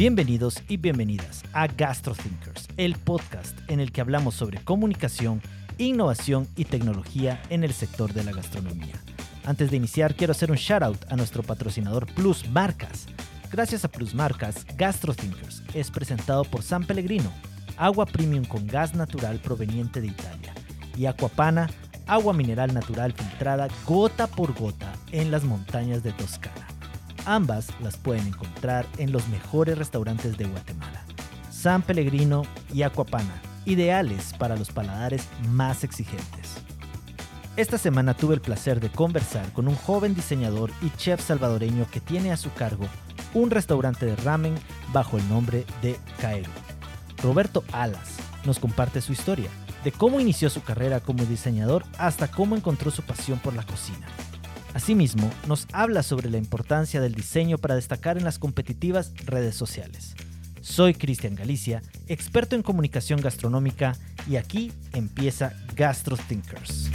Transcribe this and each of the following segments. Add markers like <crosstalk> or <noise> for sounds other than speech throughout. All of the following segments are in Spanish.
Bienvenidos y bienvenidas a GastroThinkers, el podcast en el que hablamos sobre comunicación, innovación y tecnología en el sector de la gastronomía. Antes de iniciar, quiero hacer un shout out a nuestro patrocinador Plus Marcas. Gracias a Plus Marcas, GastroThinkers es presentado por San Pellegrino, agua premium con gas natural proveniente de Italia, y Aquapana, agua mineral natural filtrada gota por gota en las montañas de Toscana. Ambas las pueden encontrar en los mejores restaurantes de Guatemala. San Pellegrino y Aquapana, ideales para los paladares más exigentes. Esta semana tuve el placer de conversar con un joven diseñador y chef salvadoreño que tiene a su cargo un restaurante de ramen bajo el nombre de Caero. Roberto Alas nos comparte su historia, de cómo inició su carrera como diseñador hasta cómo encontró su pasión por la cocina. Asimismo, nos habla sobre la importancia del diseño para destacar en las competitivas redes sociales. Soy Cristian Galicia, experto en comunicación gastronómica, y aquí empieza Gastro Thinkers.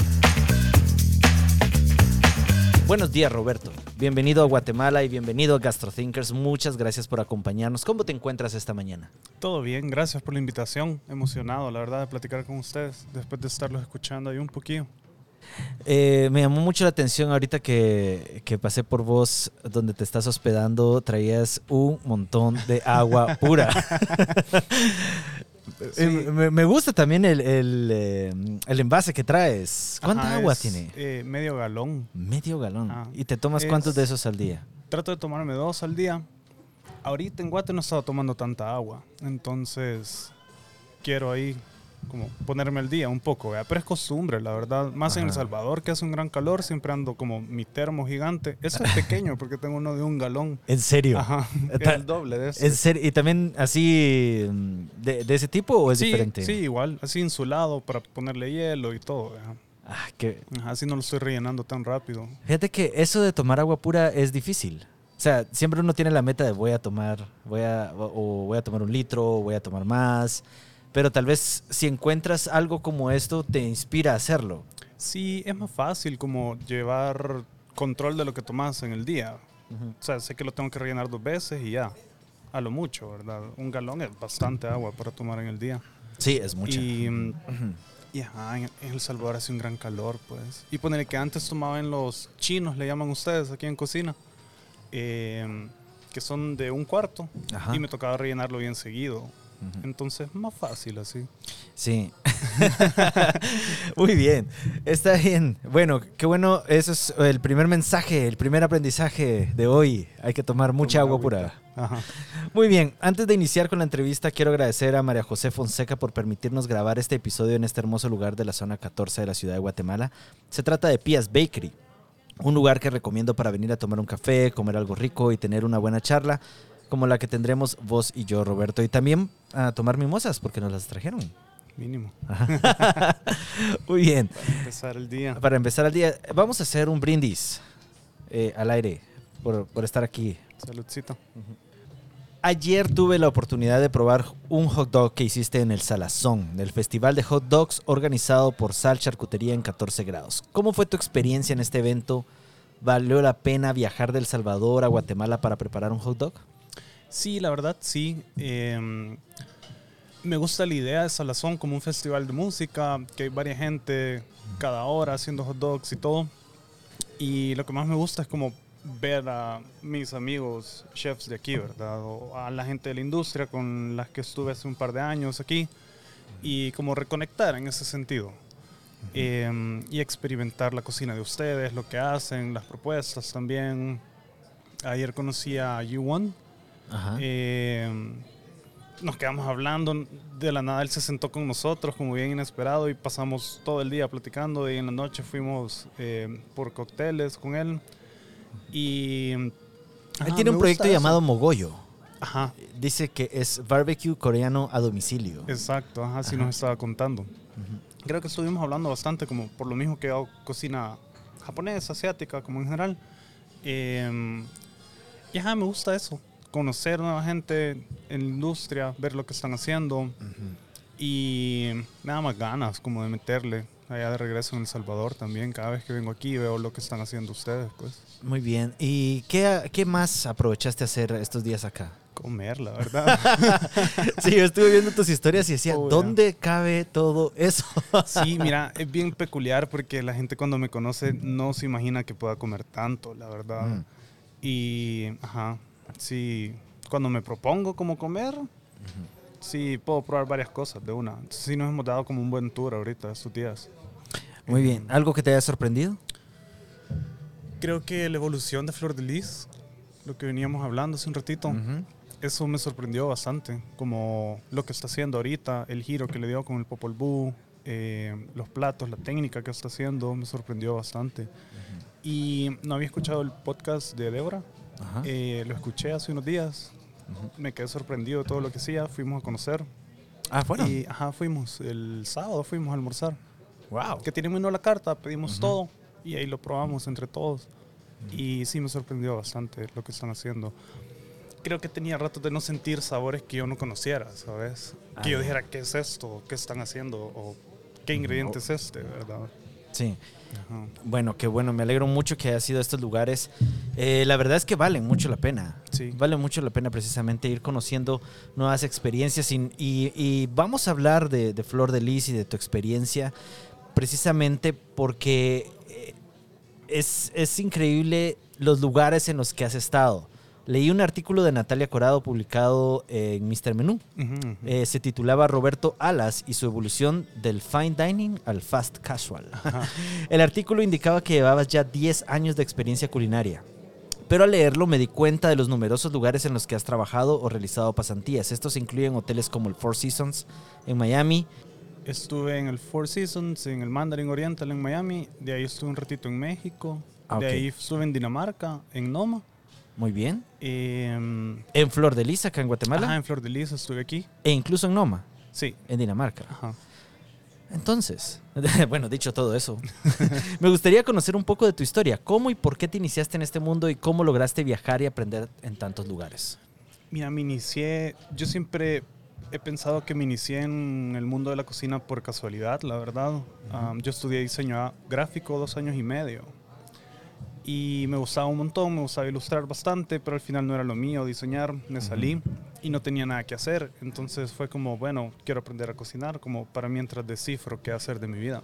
Buenos días, Roberto. Bienvenido a Guatemala y bienvenido a Gastro Thinkers. Muchas gracias por acompañarnos. ¿Cómo te encuentras esta mañana? Todo bien, gracias por la invitación. Emocionado, la verdad, de platicar con ustedes después de estarlos escuchando ahí un poquillo. Eh, me llamó mucho la atención ahorita que, que, pasé por vos, donde te estás hospedando, traías un montón de agua <laughs> pura. Sí. me, me, gusta también el, el, eh, el, envase que traes. ¿Cuánta Ajá, agua es, tiene? Eh, medio galón. Medio galón. Ah, ¿Y te tomas es- cuántos de esos al día? Trato de tomarme dos al día. Ahorita en Guate no he estado tomando tanta agua. Entonces, quiero ahí como ponerme al día un poco. ¿vea? Pero es costumbre, la verdad. Más en El. Salvador, que hace un gran calor, siempre ando como mi termo gigante. Ese es pequeño <laughs> porque tengo uno de un galón. ¿En serio? Ajá, Ta- el doble de ese. ¿En serio? ¿Y también así mm, de, de ese tipo o es sí, diferente? Sí, igual, así insulado para ponerle hielo y todo. ¿vea? Ah, que, Así no lo estoy rellenando tan rápido. fíjate que eso de tomar agua pura es difícil. O sea, siempre uno tiene la meta de voy a tomar, voy a, o o voy a tomar un litro, o voy a tomar más. Pero tal vez si encuentras algo como esto, te inspira a hacerlo. Sí, es más fácil como llevar control de lo que tomas en el día. O sea, sé que lo tengo que rellenar dos veces y ya. A lo mucho, ¿verdad? Un galón es bastante agua para tomar en el día. Sí, es mucho. Y, mm, y ajá, en, en El Salvador hace un gran calor, pues. Y ponerle que antes tomaban los chinos, le llaman ustedes aquí en cocina, eh, que son de un cuarto. Ajá. Y me tocaba rellenarlo bien seguido. Entonces, más fácil así. Sí. <laughs> Muy bien. Está bien. Bueno, qué bueno. Eso es el primer mensaje, el primer aprendizaje de hoy. Hay que tomar mucha Tomar agua pura. Ajá. Muy bien, antes de iniciar con la entrevista, quiero agradecer a María José Fonseca por permitirnos grabar este episodio en este hermoso lugar de la zona 14 de la ciudad de Guatemala. Se trata de Pías Bakery, un lugar que recomiendo para venir a tomar un café, comer algo rico y tener una buena charla, como la que tendremos vos y yo, Roberto. Y también a tomar mimosas, porque nos las trajeron. Mínimo. <laughs> Muy bien, Para empezar el día. para empezar el día, vamos a hacer un brindis eh, al aire por, por estar aquí Saludcito. Ayer tuve la oportunidad de probar un hot dog que hiciste en el Salazón, del Festival de Hot Dogs organizado por Sal Charcutería en 14 grados. ¿Cómo fue tu experiencia en este evento? ¿Valió la pena viajar del Salvador a Guatemala para preparar un hot dog? Sí, la verdad, sí. Eh, me gusta la idea de Salazón como un festival de música, que hay varias gente cada hora haciendo hot dogs y todo. Y lo que más me gusta es como ver a mis amigos chefs de aquí, ¿verdad? O a la gente de la industria con las que estuve hace un par de años aquí. Y como reconectar en ese sentido. Eh, y experimentar la cocina de ustedes, lo que hacen, las propuestas también. Ayer conocí a U1. Ajá. Eh, nos quedamos hablando, de la nada él se sentó con nosotros como bien inesperado y pasamos todo el día platicando y en la noche fuimos eh, por cócteles con él. Y... Él ajá, tiene un proyecto eso. llamado Mogoyo. Ajá, Dice que es barbecue coreano a domicilio. exacto, ajá, así Ajá. nos estaba contando. Creo que estuvimos hablando bastante como por lo mismo que hago cocina japonesa, asiática, como en general. Eh, y ajá, me gusta eso, conocer nueva gente en la industria, ver lo que están haciendo. Ujú. Y me da más ganas como de meterle. allá de regreso en El Salvador también. Cada vez que vengo aquí veo lo que están haciendo ustedes, pues. Muy bien. ¿Y qué, qué más aprovechaste a hacer estos días acá? Comer, la <laughs> verdad. sí, yo estuve viendo tus historias y decía, Oh. ¿dónde cabe todo eso? sí, mira, es bien peculiar porque la gente cuando me conoce no se imagina que pueda comer tanto, la verdad. Mm. Y, ajá, sí, cuando me propongo como comer, sí puedo probar varias cosas de una. Sí nos hemos dado como un buen tour ahorita estos días. Muy bien. ¿Algo que te haya sorprendido? Creo que la evolución de Flor de Lis, lo que veníamos hablando hace un ratito, Ujú. eso me sorprendió bastante, como lo que está haciendo ahorita, el giro que le dio con el Popol Vuh, eh, los platos, la técnica que está haciendo, me sorprendió bastante. Y no había escuchado el podcast de Débora. Eh, lo escuché hace unos días, Ujú. me quedé sorprendido de todo lo que hacía, fuimos a conocer. Ah, bueno. Y, ajá, fuimos, el sábado fuimos a almorzar. wow. Que tiene menú a la carta, pedimos Ujú. todo y ahí lo probamos entre todos. Y sí me sorprendió bastante lo que están haciendo. Creo que tenía rato de no sentir sabores que yo no conociera, ¿sabes? Ah, que yo ya. dijera, ¿qué es esto? ¿Qué están haciendo? ¿O qué ingrediente es este? ¿Verdad? Sí. Ajá. Bueno, qué bueno. Me alegro mucho que haya sido estos lugares. Eh, la verdad es que valen mucho la pena. Sí. Vale mucho la pena precisamente ir conociendo nuevas experiencias y, y- y vamos a hablar de, de Flor de Lis y de tu experiencia precisamente porque eh, es, es increíble los lugares en los que has estado. Leí un artículo de Natalia Corado publicado en Mr. Menú. Eh, se titulaba Roberto Alas y su evolución del fine dining al fast casual. <laughs> El artículo indicaba que llevabas ya 10 años de experiencia culinaria. Pero al leerlo me di cuenta de los numerosos lugares en los que has trabajado o realizado pasantías. Estos incluyen hoteles como el Four Seasons en Miami. Estuve en el Four Seasons, en el Mandarin Oriental en Miami. De ahí estuve un ratito en México. Ah, de ahí estuve en Dinamarca, en Noma. Muy bien. Em, En Flor de Lis, acá en Guatemala. ajá, en Flor de Lis estuve aquí. E incluso en Noma, Sí. en Dinamarca. Ajá. Entonces, <laughs> bueno, dicho todo eso, <laughs> me gustaría conocer un poco de tu historia. ¿Cómo y por qué te iniciaste en este mundo y cómo lograste viajar y aprender en tantos lugares? Mira, me inicié, yo siempre he pensado que me inicié en el mundo de la cocina por casualidad, la verdad. Um, yo estudié diseño gráfico dos años y medio. Y me gustaba un montón, me gustaba ilustrar bastante, pero al final no era lo mío diseñar. Me salí y no tenía nada que hacer. Entonces fue como, bueno, quiero aprender a cocinar, como para mientras descifro qué hacer de mi vida.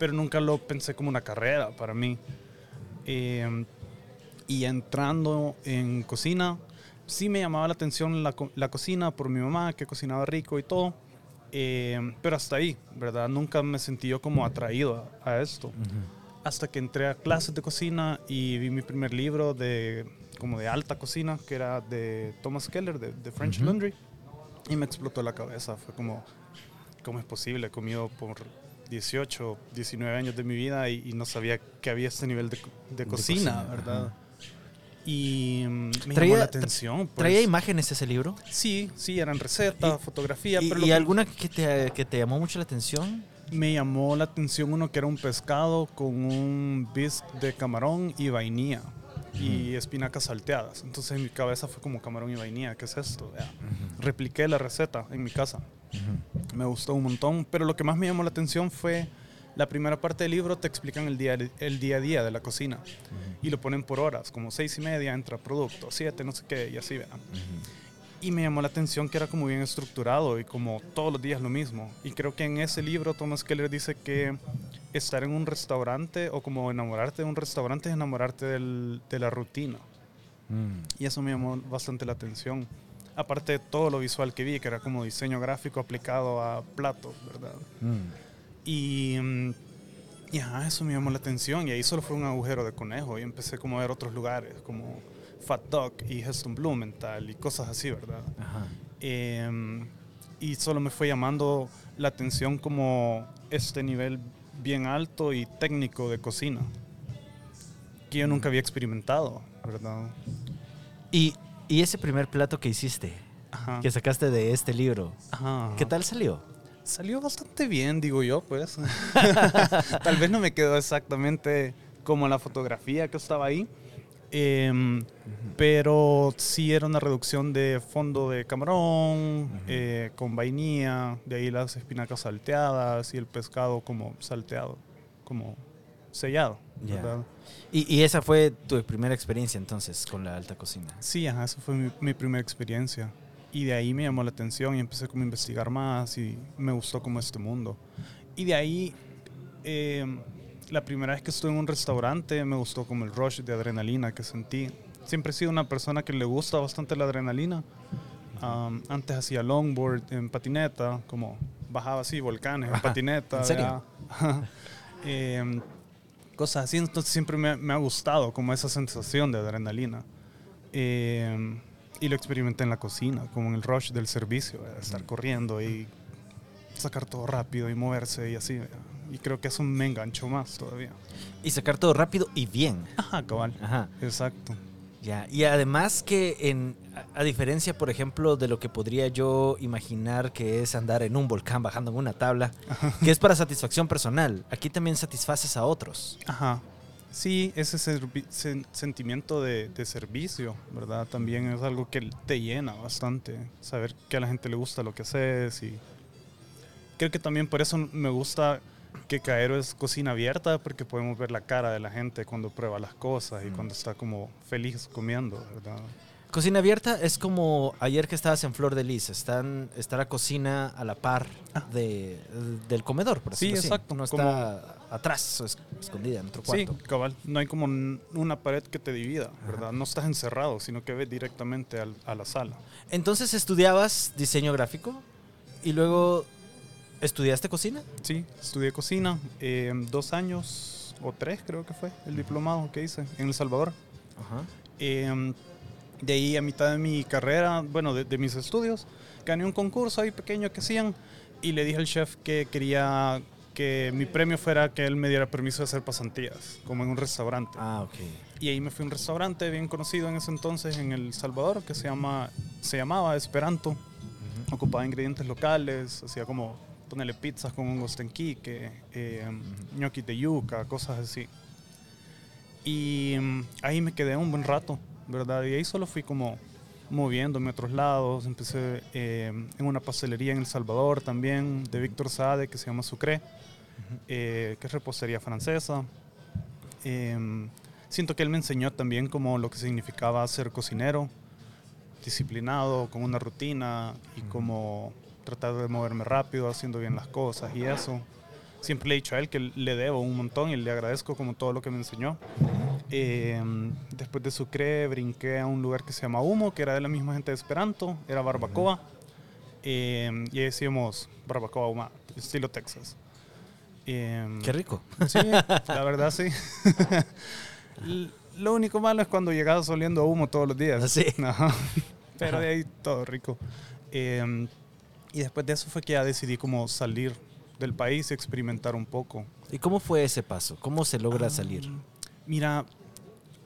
Pero nunca lo pensé como una carrera para mí. Eh, y entrando en cocina, sí me llamaba la atención la, la cocina por mi mamá, que cocinaba rico y todo. Eh, pero hasta ahí, ¿verdad? Nunca me sentí yo como atraído a, a esto. Hasta que entré a clases de cocina y vi mi primer libro de como de alta cocina, que era de Thomas Keller, de, de French Ujú. Laundry. Y me explotó la cabeza. Fue como, ¿cómo es posible? He comido por 18, 19 años de mi vida y, y no sabía que había este nivel de, co- de cocina, cocina, ¿verdad? ajá. Y mm, me Traía- llamó la atención. pues. ¿Traía imágenes ese libro? Sí, sí, eran recetas, Y- fotografía, ¿Y, pero y que alguna que te, que te llamó mucho la atención? Me llamó la atención uno que era un pescado con un bisque de camarón y vainilla y espinacas salteadas. Entonces en mi cabeza fue como camarón y vainilla, ¿qué es esto? Repliqué la receta en mi casa. Me gustó un montón, pero lo que más me llamó la atención fue la primera parte del libro te explican el día, el día a día de la cocina y lo ponen por horas, como seis y media entra producto, siete, no sé qué, y así vean. Y me llamó la atención que era como bien estructurado y como todos los días lo mismo. Y creo que en ese libro Thomas Keller dice que estar en un restaurante o como enamorarte de un restaurante es enamorarte del- de la rutina. Y eso me llamó bastante la atención. Aparte de todo lo visual que vi, que era como diseño gráfico aplicado a platos, ¿verdad? Y, mm, y ajá, eso me llamó la atención. Y ahí solo fue un agujero de conejo. Y empecé como a ver otros lugares, como Fat Dog y Heston Blumenthal y cosas así, ¿verdad? Ajá. Em, y solo me fue llamando la atención como este nivel bien alto y técnico de cocina. Que yo nunca había experimentado, ¿verdad? Y, y ese primer plato que hiciste, Ajá. que sacaste de este libro, Ajá. ¿qué tal salió? Salió bastante bien, digo yo, pues. <laughs> Tal vez no me quedó exactamente como la fotografía que estaba ahí, Em, pero sí era una reducción de fondo de camarón, eh, con vainilla, de ahí las espinacas salteadas y el pescado como salteado, como sellado. ¿verdad? Y, y esa fue tu primera experiencia entonces con la alta cocina. Sí, ajá, esa fue mi, mi primera experiencia. Y de ahí me llamó la atención y empecé como a investigar más y me gustó como este mundo. Y de ahí, eh, la primera vez que estuve en un restaurante me gustó como el rush de adrenalina que sentí. Siempre he sido una persona que le gusta bastante la adrenalina. Um, antes hacía longboard en patineta, como bajaba así volcanes en patineta. ¿en. <laughs> Em, cosas así, entonces siempre me, me ha gustado como esa sensación de adrenalina. Em, y lo experimenté en la cocina, como en el rush del servicio, ¿verdad? estar corriendo y sacar todo rápido y moverse y así. ¿verdad? Y creo que eso me enganchó más todavía. Y sacar todo rápido y bien. Ajá, cabal. Ajá. Exacto. Ya, y además que en, a, a diferencia, por ejemplo, de lo que podría yo imaginar que es andar en un volcán bajando en una tabla, que es para satisfacción personal, aquí también satisfaces a otros. Ajá. Sí, ese sen- sentimiento de, de servicio, ¿verdad? También es algo que te llena bastante. Saber que a la gente le gusta lo que haces y creo que también por eso me gusta que Caero es cocina abierta porque podemos ver la cara de la gente cuando prueba las cosas y Mm. cuando está como feliz comiendo, ¿verdad? Cocina abierta es como ayer que estabas en Flor de Lis, están, está la cocina a la par de, del comedor, por Sí, decirlo así. exacto, No está atrás es- escondida en otro Sí, cuarto. cabal. No hay como una pared que te divida, ¿verdad? No estás encerrado, sino que ves directamente al- a la sala. Entonces estudiabas diseño gráfico y luego estudiaste cocina. Sí, estudié cocina, eh, dos años o tres creo que fue el diplomado que hice en El Salvador. Ajá. Eh, de ahí a mitad de mi carrera, bueno, de, de mis estudios, gané un concurso ahí pequeño que hacían y le dije al chef que quería que mi premio fuera que él me diera permiso de hacer pasantías, como en un restaurante. Ah, ok. Y ahí me fui a un restaurante bien conocido en ese entonces en El Salvador que se, llama, se llamaba Esperanto. Ocupaba ingredientes locales, hacía como ponerle pizzas con hongos tenquique, eh, ñoquis de yuca, cosas así. Y mm, ahí me quedé un buen rato, ¿verdad? Y ahí solo fui como moviéndome a otros lados. Empecé eh, en una pastelería en El Salvador también, de Víctor Sade, que se llama Sucre, eh, que es repostería francesa. Em, siento que él me enseñó también como lo que significaba ser cocinero, disciplinado, con una rutina y como tratar de moverme rápido, haciendo bien las cosas y eso. Siempre le he dicho a él que le debo un montón y le agradezco como todo lo que me enseñó. Em, después de Sucre brinqué a un lugar que se llama Humo, que era de la misma gente de Esperanto, era barbacoa. Em, y ahí decíamos barbacoa ahumada, estilo Texas. Em, Qué rico. Sí, la verdad sí. <laughs> Lo único malo es cuando llegabas oliendo a humo todos los días. Sí. Ajá. Pero de ahí todo rico. Eh, y después de eso fue que ya decidí como salir del país y experimentar un poco. ¿Y cómo fue ese paso? ¿Cómo se logra Ah, salir? Mira,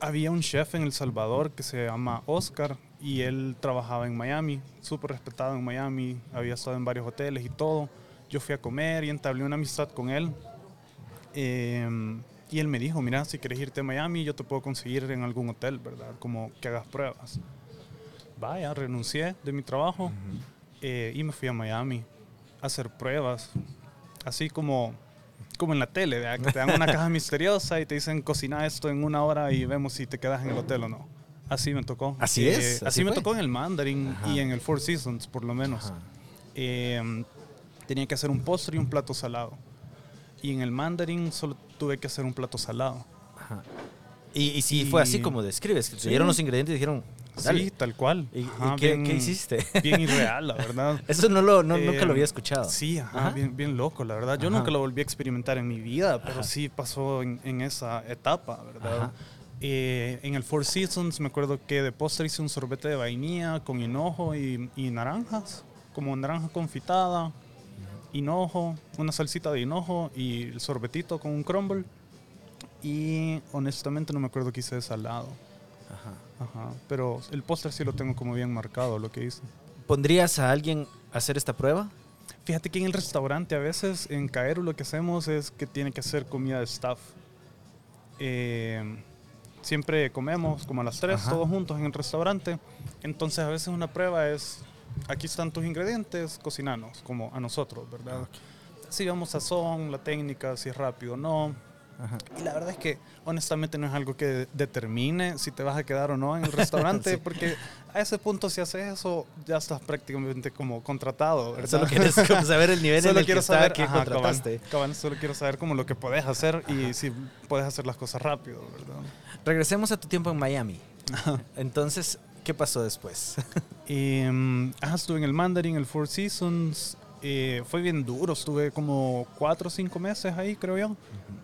había un chef en El Salvador que se llama Oscar y él trabajaba en Miami, súper respetado en Miami, había estado en varios hoteles y todo. Yo fui a comer y entablé una amistad con él. Eh, y él me dijo, mira, si quieres irte a Miami, yo te puedo conseguir en algún hotel, ¿verdad? Como que hagas pruebas. Vaya, renuncié de mi trabajo eh, y me fui a Miami a hacer pruebas. Así como, como en la tele, ¿verdad? que te dan una <laughs> caja misteriosa y te dicen cocina esto en una hora y vemos si te quedas en el hotel o no. Así me tocó. ¿Así Eh, es? Así, ¿Así me tocó en el Mandarin Ajá. y en el Four Seasons, por lo menos. Eh, tenía que hacer un postre y un plato salado. Y en el Mandarin solo tuve que hacer un plato salado. Ajá. Y, y si fue así Y- como describes, que te Sí. dieron los ingredientes y dijeron, dale. Sí, tal cual. ¿Y, qué, bien- qué hiciste? Bien <laughs> irreal, la verdad. Eso no lo, no, nunca Eh, lo había escuchado. Sí, ajá, Ajá. Bien, bien loco, la verdad. Yo nunca lo volví a experimentar en mi vida, pero sí pasó en, en esa etapa, ¿verdad? Eh, en el Four Seasons me acuerdo que de postre hice un sorbete de vainilla con hinojo y, y naranjas, como naranja confitada, hinojo, una salsita de hinojo y el sorbetito con un crumble. Y honestamente no me acuerdo que hice de salado. Ajá. Ajá. Pero el postre sí lo tengo como bien marcado, lo que hice. ¿Pondrías a alguien a hacer esta prueba? Fíjate que en el restaurante a veces en Caero lo que hacemos es que tiene que hacer comida de staff. Eh, siempre comemos como a las 3 Ajá. todos juntos en el restaurante. Entonces a veces una prueba es, aquí están tus ingredientes, cocinanos, como a nosotros, ¿verdad? Si vamos sazón, la técnica, si es rápido o no. Ajá. Y la verdad es que honestamente no es algo que determine si te vas a quedar o no en el restaurante, <laughs> Sí. porque a ese punto si haces eso ya estás prácticamente como contratado, ¿verdad? Solo quieres <laughs> saber el nivel en Solo el que quiero está saber que ajá, contrataste. solo quiero saber como lo que puedes hacer y si puedes hacer las cosas rápido, ¿verdad? Regresemos a tu tiempo en Miami. Entonces, ¿qué pasó después? Y, ajá, estuve en el Mandarin, el Four Seasons. Eh, fue bien duro, estuve como cuatro o cinco meses ahí, creo yo.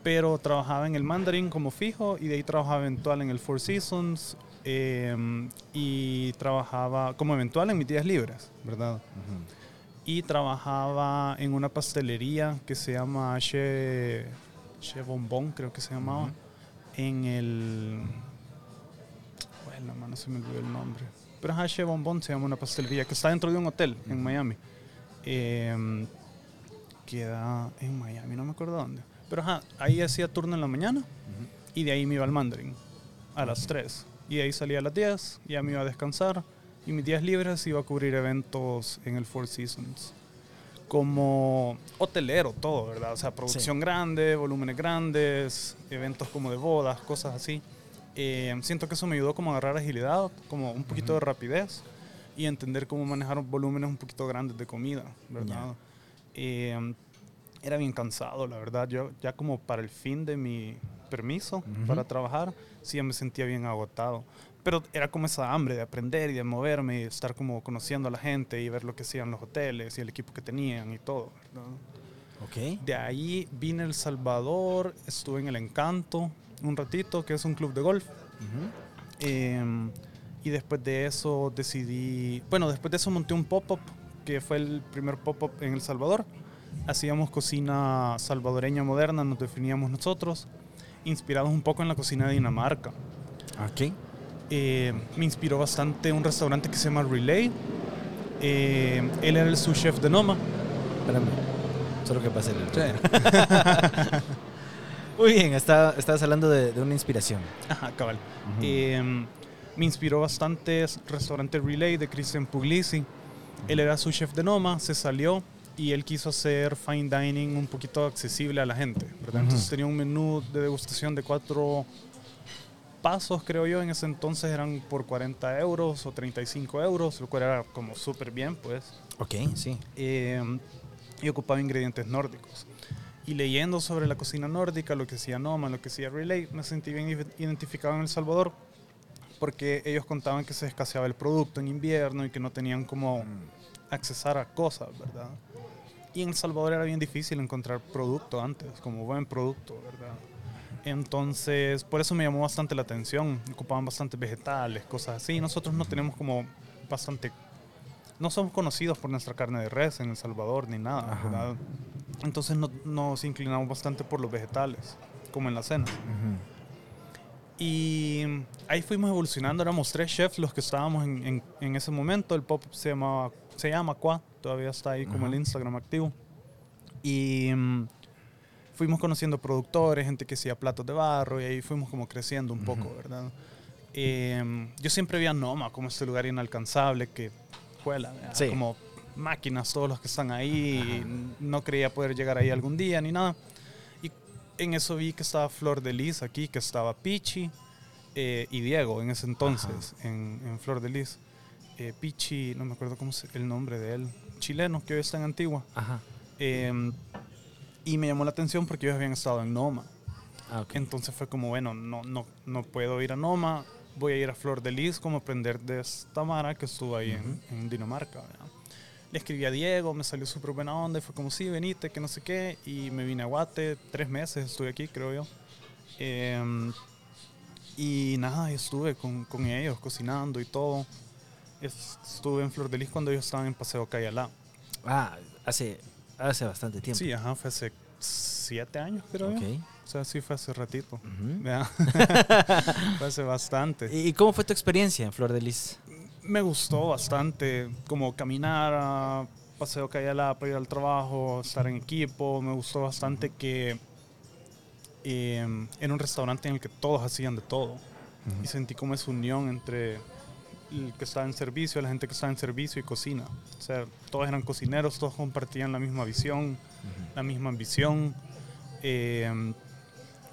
Pero trabajaba en el Mandarin como fijo y de ahí trabajaba eventual en el Four Seasons. eh, y trabajaba como eventual en mis días libres, ¿verdad? Y trabajaba en una pastelería que se llama Che, che Bonbon, creo que se llamaba. Ujú. En el. Bueno, mano, se me olvidó el nombre. Pero Che Bonbon se llama una pastelería que está dentro de un hotel en Miami. Eh, queda en Miami, no me acuerdo dónde. Pero ajá, ahí hacía turno en la mañana y de ahí me iba al Mandarin a las 3. Y de ahí salía a las 10, ya me iba a descansar. Y mis días libres iba a cubrir eventos en el Four Seasons. Como hotelero, todo, ¿verdad? O sea, producción grande, volúmenes grandes, eventos como de bodas, cosas así. Eh, siento que eso me ayudó como a agarrar agilidad, como un poquito de rapidez y entender cómo manejar volúmenes un poquito grandes de comida, ¿verdad? Eh, era bien cansado, la verdad. Yo ya como para el fin de mi permiso para trabajar, sí ya me sentía bien agotado. Pero era como esa hambre de aprender y de moverme y estar como conociendo a la gente y ver lo que hacían los hoteles y el equipo que tenían y todo. ¿verdad? Ok. De ahí vine a El Salvador, estuve en El Encanto un ratito, que es un club de golf. Eh, y después de eso decidí, bueno, después de eso monté un pop-up, que fue el primer pop-up en El Salvador. Hacíamos cocina salvadoreña moderna, nos definíamos nosotros, inspirados un poco en la cocina de Dinamarca. Ok. Eh, me inspiró bastante un restaurante que se llama Relay. Eh, él era el sous chef de Noma. Espérame. Solo que pase el... <laughs> Muy bien, está, estabas hablando de, de una inspiración. Ajá, cabal. Ujú. Eh, me inspiró bastante el restaurante Relay de Christian Puglisi. Él era su chef de Noma, se salió y él quiso hacer fine dining un poquito accesible a la gente. ¿verdad? Entonces tenía un menú de degustación de cuatro pasos, creo yo. En ese entonces eran por 40 euros o 35 euros, lo cual era como súper bien, pues. Ok, sí. Eh, y ocupaba ingredientes nórdicos. Y leyendo sobre la cocina nórdica, lo que hacía Noma, lo que hacía Relay, me sentí bien ide- identificado en El Salvador, porque ellos contaban que se escaseaba el producto en invierno y que no tenían como accesar a cosas, ¿verdad? Y en El Salvador era bien difícil encontrar producto antes, como buen producto, ¿verdad? Entonces, por eso me llamó bastante la atención. Ocupaban bastantes vegetales, cosas así. Nosotros no tenemos como bastante no somos conocidos por nuestra carne de res en El Salvador ni nada, Ajá. ¿verdad? Entonces no- nos inclinamos bastante por los vegetales, como en la cena. Ujú. Y ahí fuimos evolucionando, éramos tres chefs los que estábamos en, en- en ese momento. El pop se, llamaba, se llama Qua, todavía está ahí como Ajá. el Instagram activo. Y mm, fuimos conociendo productores, gente que hacía platos de barro, y ahí fuimos como creciendo un poco, Ujú. ¿verdad? Eh, yo siempre vi a Noma como este lugar inalcanzable que juela. Sí. como máquinas todos los que están ahí. y no creía poder llegar ahí algún día ni nada. En eso vi que estaba Flor de Lis aquí, que estaba Pichi eh, y Diego en ese entonces, en, en Flor de Lis. Eh, Pichi, no me acuerdo cómo es el nombre de él, chileno, que hoy está en Antigua. Ajá. Eh, y me llamó la atención porque ellos habían estado en Noma. Ah. Entonces fue como, bueno, no, no, no puedo ir a Noma, voy a ir a Flor de Lis como aprender de esta Mara que estuvo ahí en- en, Dinamarca. ¿verdad? Le escribí a Diego, me salió súper buena onda y fue como, sí, venite, que no sé qué. Y me vine a Guate, tres meses estuve aquí, creo yo. Em, y nada, estuve con, con ellos cocinando y todo. Es- Estuve en Flor de Lis cuando ellos estaban en Paseo Cayalá. Ah, hace, hace bastante tiempo. Sí, ajá, fue hace siete años, creo Ok. yo. O sea, sí fue hace ratito. Ujú. Vea. <laughs> <laughs> fue hace bastante. ¿Y y cómo fue tu experiencia en Flor de Lis? Me gustó bastante, como caminar a Paseo Cayala para ir al trabajo, estar en equipo. Me gustó bastante que eh, era un restaurante en el que todos hacían de todo. y sentí como esa unión entre el que estaba en servicio, la gente que estaba en servicio y cocina. O sea, todos eran cocineros, todos compartían la misma visión, la misma ambición. Eh,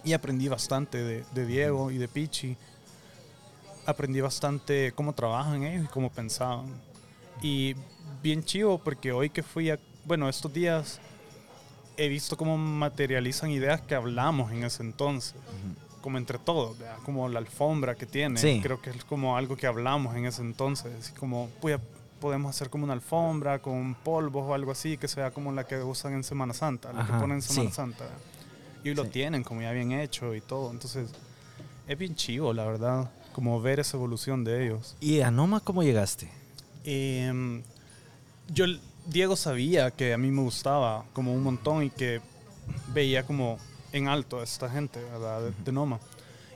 y aprendí bastante de, de, Diego y de Pichi. Aprendí bastante cómo trabajan ellos y cómo pensaban. Y bien chivo porque hoy que fui a, bueno, estos días he visto cómo materializan ideas que hablamos en ese entonces como entre todos, como la alfombra que tiene. Creo que es como algo que hablamos en ese entonces. Como pues, podemos hacer como una alfombra con polvos o algo así, que sea como la que usan en Semana Santa, la que ponen en Semana Santa. Y lo tienen como ya bien hecho y todo. Entonces, es bien chivo, la verdad, como ver esa evolución de ellos. ¿Y a Noma cómo llegaste? Em, yo, Diego sabía que a mí me gustaba como un montón y que veía como en alto a esta gente, De, Noma.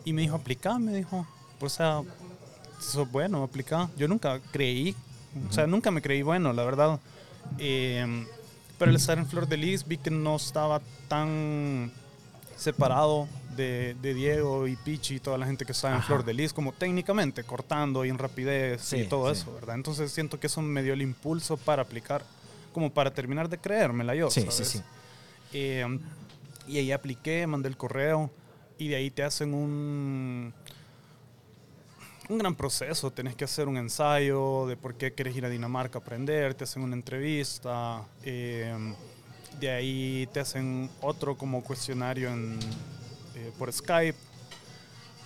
Y me dijo, aplica, me dijo. O sea, eso es bueno, aplica. Yo nunca creí, o sea, nunca me creí bueno, la verdad. Em, pero al estar en Flor de Lis vi que no estaba tan separado de, Diego y Pichi y toda la gente que estaba en Flor de Lis, como técnicamente, cortando y en rapidez y todo eso, ¿verdad? Entonces siento que eso me dio el impulso para aplicar, como para terminar de creérmela yo. Sí, sí, sí. Em, y ahí apliqué, mandé el correo y de ahí te hacen un, un gran proceso. Tenés que hacer un ensayo de por qué quieres ir a Dinamarca a aprender, te hacen una entrevista, em, de ahí te hacen otro como cuestionario en, eh, por Skype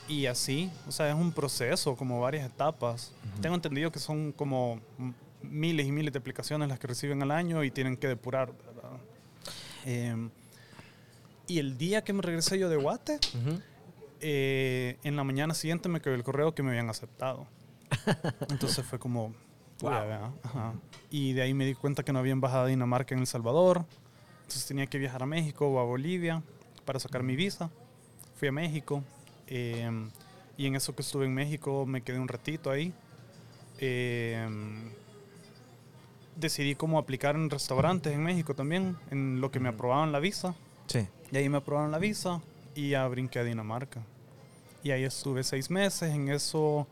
y así. O sea, es un proceso, como varias etapas. Tengo entendido que son como miles y miles de aplicaciones las que reciben al año y tienen que depurar. Em, y el día que me regresé yo de Guate, eh, en la mañana siguiente me cayó el correo que me habían aceptado. <laughs> Entonces fue como, Y de ahí me di cuenta que no había embajada de Dinamarca en El Salvador. Entonces tenía que viajar a México o a Bolivia para sacar mi visa. Fui a México. Em, y en eso que estuve en México me quedé un ratito ahí. Em, decidí cómo aplicar en restaurantes en México también, en lo que me aprobaban la visa. Sí. Y ahí me aprobaron la visa y ya brinqué a Dinamarca. Y ahí estuve seis meses. En eso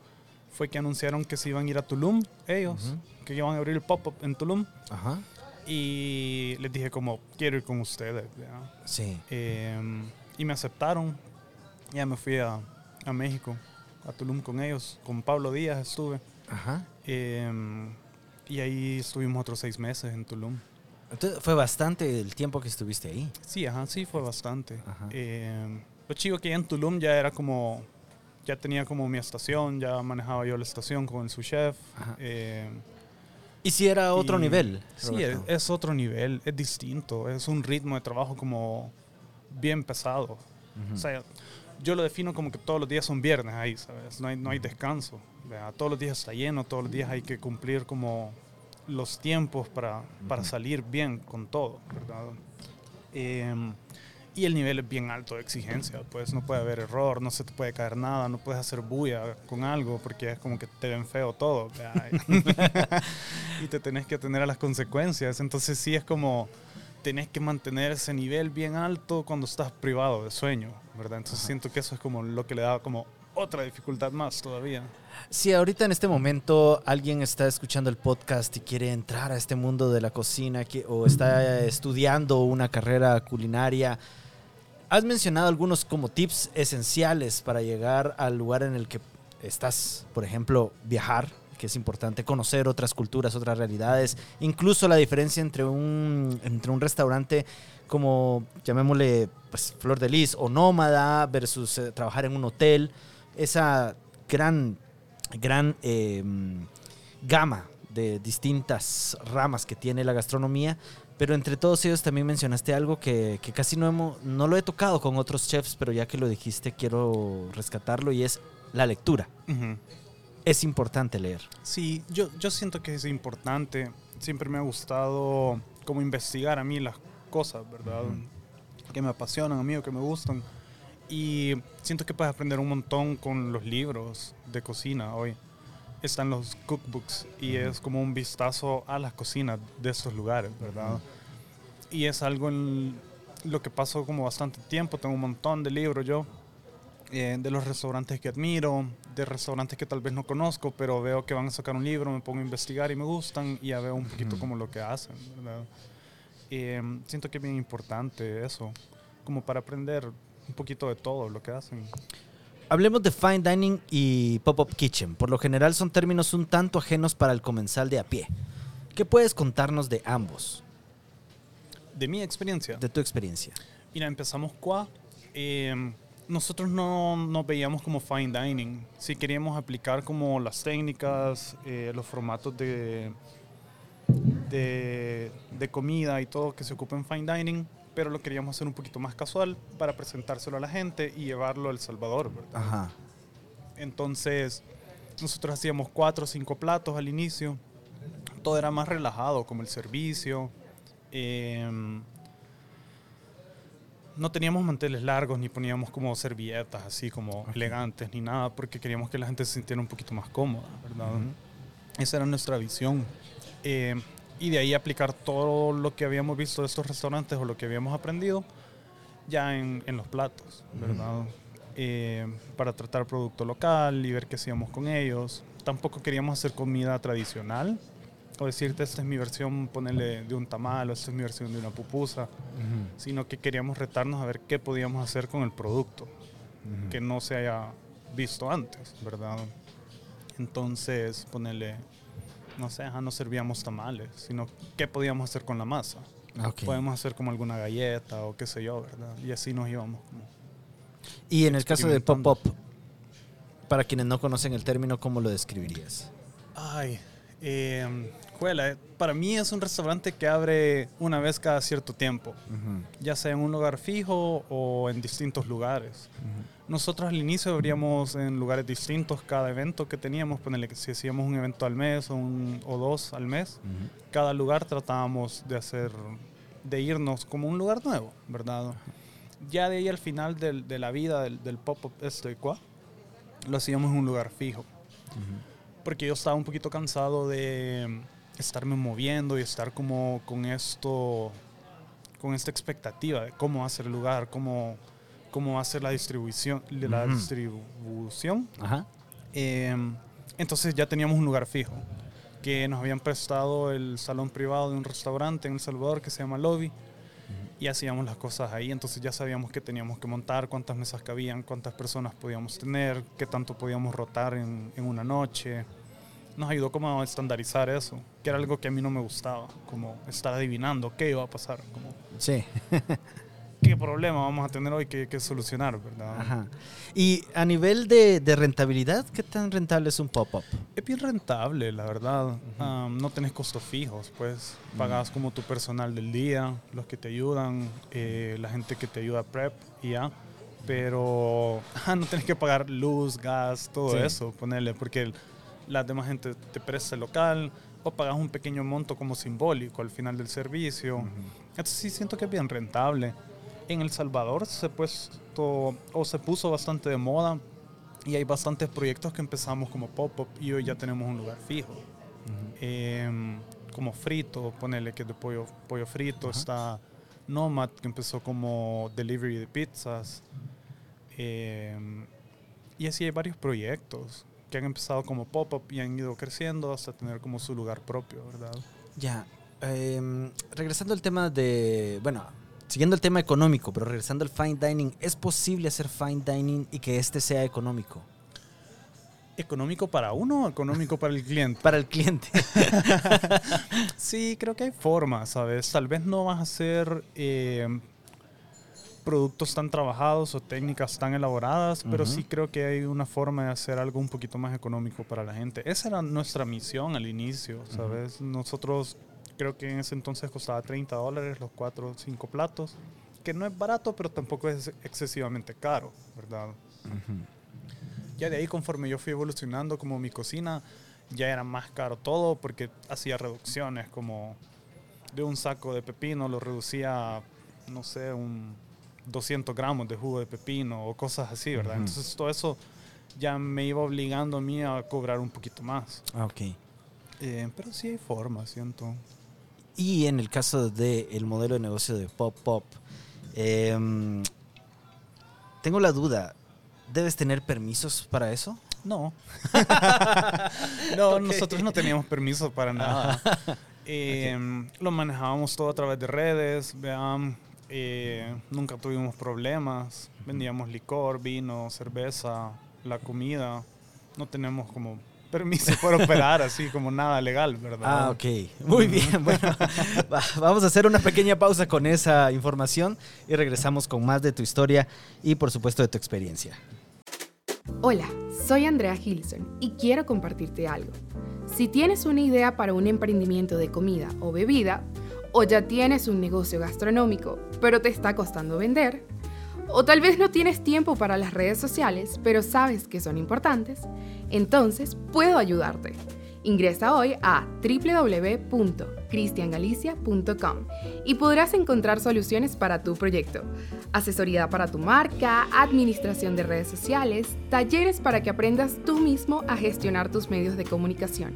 fue que anunciaron que se iban a ir a Tulum, ellos, que iban a abrir el pop-up en Tulum. Ajá. Y les dije como, quiero ir con ustedes. Sí. Em, y me aceptaron. Ya me fui a, a, México, a Tulum con ellos. Con Pablo Díaz estuve. Ajá. Em, y ahí estuvimos otros seis meses en Tulum. Entonces, fue bastante el tiempo que estuviste ahí. Sí, ajá, sí, fue bastante. Eh, lo chivo que en Tulum ya era como, ya tenía como mi estación, ya manejaba yo la estación con su chef. Eh, ¿Y si era otro nivel? Sí, es, otro nivel, es distinto, es un ritmo de trabajo como bien pesado. O sea, yo lo defino como que todos los días son viernes ahí, ¿sabes? No hay, no hay descanso. Todos los días está lleno, todos los días hay que cumplir como los tiempos para, para salir bien con todo, ¿verdad? Em, y el nivel es bien alto de exigencia, pues no puede haber error, no se te puede caer nada, no puedes hacer bulla con algo porque es como que te ven feo todo <laughs> y te tenés que atender a las consecuencias. Entonces sí es como tenés que mantener ese nivel bien alto cuando estás privado de sueño, ¿verdad? Entonces siento que eso es como lo que le da como otra dificultad más todavía. Si ahorita en este momento alguien está escuchando el podcast y quiere entrar a este mundo de la cocina o está estudiando una carrera culinaria, has mencionado algunos como tips esenciales para llegar al lugar en el que estás, por ejemplo, viajar, que es importante conocer otras culturas, otras realidades, incluso la diferencia entre un, entre un restaurante como, llamémosle, pues, Flor de Lis o nómada versus eh, trabajar en un hotel esa gran, gran em, gama de distintas ramas que tiene la gastronomía, pero entre todos ellos también mencionaste algo que, casi no, hemos, no lo he tocado con otros chefs, pero ya que lo dijiste quiero rescatarlo y es la lectura. Es importante leer. Sí, yo, yo siento que es importante. Siempre me ha gustado como investigar a mí las cosas, ¿verdad? Que me apasionan a mí o que me gustan. Y siento que puedes aprender un montón con los libros de cocina hoy. Están los cookbooks y es como un vistazo a las cocinas de estos lugares, ¿verdad? Y es algo en lo que paso como bastante tiempo. Tengo un montón de libros yo. eh, de los restaurantes que admiro, de restaurantes que tal vez no conozco, pero veo que van a sacar un libro, me pongo a investigar y me gustan y ya veo un poquito como lo que hacen, ¿verdad? Eh, siento que es bien importante eso, como para aprender un poquito de todo lo que hacen. Hablemos de fine dining y pop-up kitchen. Por lo general son términos un tanto ajenos para el comensal de a pie. ¿Qué puedes contarnos de ambos? De mi experiencia. De tu experiencia. Mira, empezamos qua. Eh, nosotros no nos veíamos como fine dining. Sí queríamos aplicar como las técnicas, eh, los formatos de, de, de comida y todo que se ocupa en fine dining, pero lo queríamos hacer un poquito más casual para presentárselo a la gente y llevarlo a El Salvador, ¿verdad? Ajá. Entonces, nosotros hacíamos cuatro o cinco platos al inicio. Todo era más relajado, como el servicio. Em, no teníamos manteles largos ni poníamos como servilletas así como elegantes ni nada porque queríamos que la gente se sintiera un poquito más cómoda, ¿verdad? Esa era nuestra visión. Eh, y de ahí aplicar todo lo que habíamos visto de estos restaurantes o lo que habíamos aprendido ya en, en los platos, ¿verdad? Eh, para tratar producto local y ver qué hacíamos con ellos. Tampoco queríamos hacer comida tradicional o decirte esta es mi versión, ponerle de un tamal o esta es mi versión de una pupusa, sino que queríamos retarnos a ver qué podíamos hacer con el producto que no se haya visto antes, ¿verdad? Entonces, ponerle, no sé, ajá, no servíamos tamales, sino qué podíamos hacer con la masa. Ok. Podemos hacer como alguna galleta o qué sé yo, ¿verdad? Y así nos íbamos como... Y en el caso de pop-up, para quienes no conocen el término, ¿cómo lo describirías? Ay, eh, juela, para mí es un restaurante que abre una vez cada cierto tiempo, ya sea en un lugar fijo o en distintos lugares. Nosotros al inicio abríamos en lugares distintos cada evento que teníamos, ponele que si hacíamos un evento al mes o, un- o dos al mes, cada lugar tratábamos de hacer, de irnos como un lugar nuevo, ¿verdad? Ya de ahí al final del- de la vida del, del pop-up este, ¿cuá? lo hacíamos en un lugar fijo. Porque yo estaba un poquito cansado de estarme moviendo y estar como con esto, con esta expectativa de cómo va a ser el lugar, cómo, cómo va a ser la distribución, la distribución. Ajá. eh, entonces ya teníamos un lugar fijo, que nos habían prestado el salón privado de un restaurante en El Salvador que se llama Lobby, y hacíamos las cosas ahí, entonces ya sabíamos que teníamos que montar, cuántas mesas cabían, cuántas personas podíamos tener, qué tanto podíamos rotar en, en una noche. Nos ayudó como a estandarizar eso, que era algo que a mí no me gustaba, como estar adivinando qué iba a pasar, como Sí. <laughs> qué problema vamos a tener hoy que, que solucionar, ¿verdad? Ajá. Y a nivel de, de rentabilidad, ¿qué tan rentable es un pop-up? Es bien rentable, la verdad. Am, no tenés costos fijos, pues. Pagas como tu personal del día, los que te ayudan, eh, la gente que te ayuda a prep y ya. Pero no tenés que pagar luz, gas, todo Sí. eso, ponerle, porque el- la demás gente te presta el local o pagas un pequeño monto como simbólico al final del servicio. Entonces sí siento que es bien rentable. En El Salvador se, puesto, o se puso bastante de moda y hay bastantes proyectos que empezamos como pop-up y hoy ya tenemos un lugar fijo. Em, como frito, ponele que de pollo, pollo frito, está Nomad que empezó como delivery de pizzas. Em, y así hay varios proyectos que han empezado como pop-up y han ido creciendo hasta tener como su lugar propio, ¿verdad? Ya. em, regresando al tema de. Bueno, siguiendo el tema económico, pero regresando al fine dining, ¿es posible hacer fine dining y que este sea económico? ¿Económico para uno o económico para el cliente? <laughs> Para el cliente. <laughs> Sí, creo que hay formas, ¿sabes? Tal vez no vas a hacer eh, productos tan trabajados o técnicas tan elaboradas, pero sí creo que hay una forma de hacer algo un poquito más económico para la gente. Esa era nuestra misión al inicio, ¿sabes? Nosotros creo que en ese entonces costaba 30 dólares los 4 o 5 platos, que no es barato, pero tampoco es excesivamente caro, ¿verdad? Ya de ahí, conforme yo fui evolucionando como mi cocina, ya era más caro todo porque hacía reducciones como de un saco de pepino lo reducía, a, no sé, un 200 gramos de jugo de pepino o cosas así, ¿verdad? Ujú. Entonces todo eso ya me iba obligando a mí a cobrar un poquito más. Ah, ok. Eh, pero sí hay formas, siento. Y en el caso del modelo de negocio de Pop Pop, em, tengo la duda ¿Debes tener permisos para eso? No. <laughs> no, nosotros no teníamos permiso para nada. Em, lo manejábamos todo a través de redes, vean, eh, nunca tuvimos problemas, vendíamos licor, vino, cerveza, la comida, no tenemos como permiso para operar así como nada legal, ¿verdad? Ah, ok. Muy bien. <laughs> Bueno, vamos a hacer una pequeña pausa con esa información y regresamos con más de tu historia y por supuesto de tu experiencia. Hola, soy Andrea Gilson y quiero compartirte algo. Si tienes una idea para un emprendimiento de comida o bebida, o ya tienes un negocio gastronómico, pero te está costando vender, o tal vez no tienes tiempo para las redes sociales, pero sabes que son importantes, entonces puedo ayudarte. Ingresa hoy a www.cristiangalicia.com y podrás encontrar soluciones para tu proyecto. Asesoría para tu marca, administración de redes sociales, talleres para que aprendas tú mismo a gestionar tus medios de comunicación.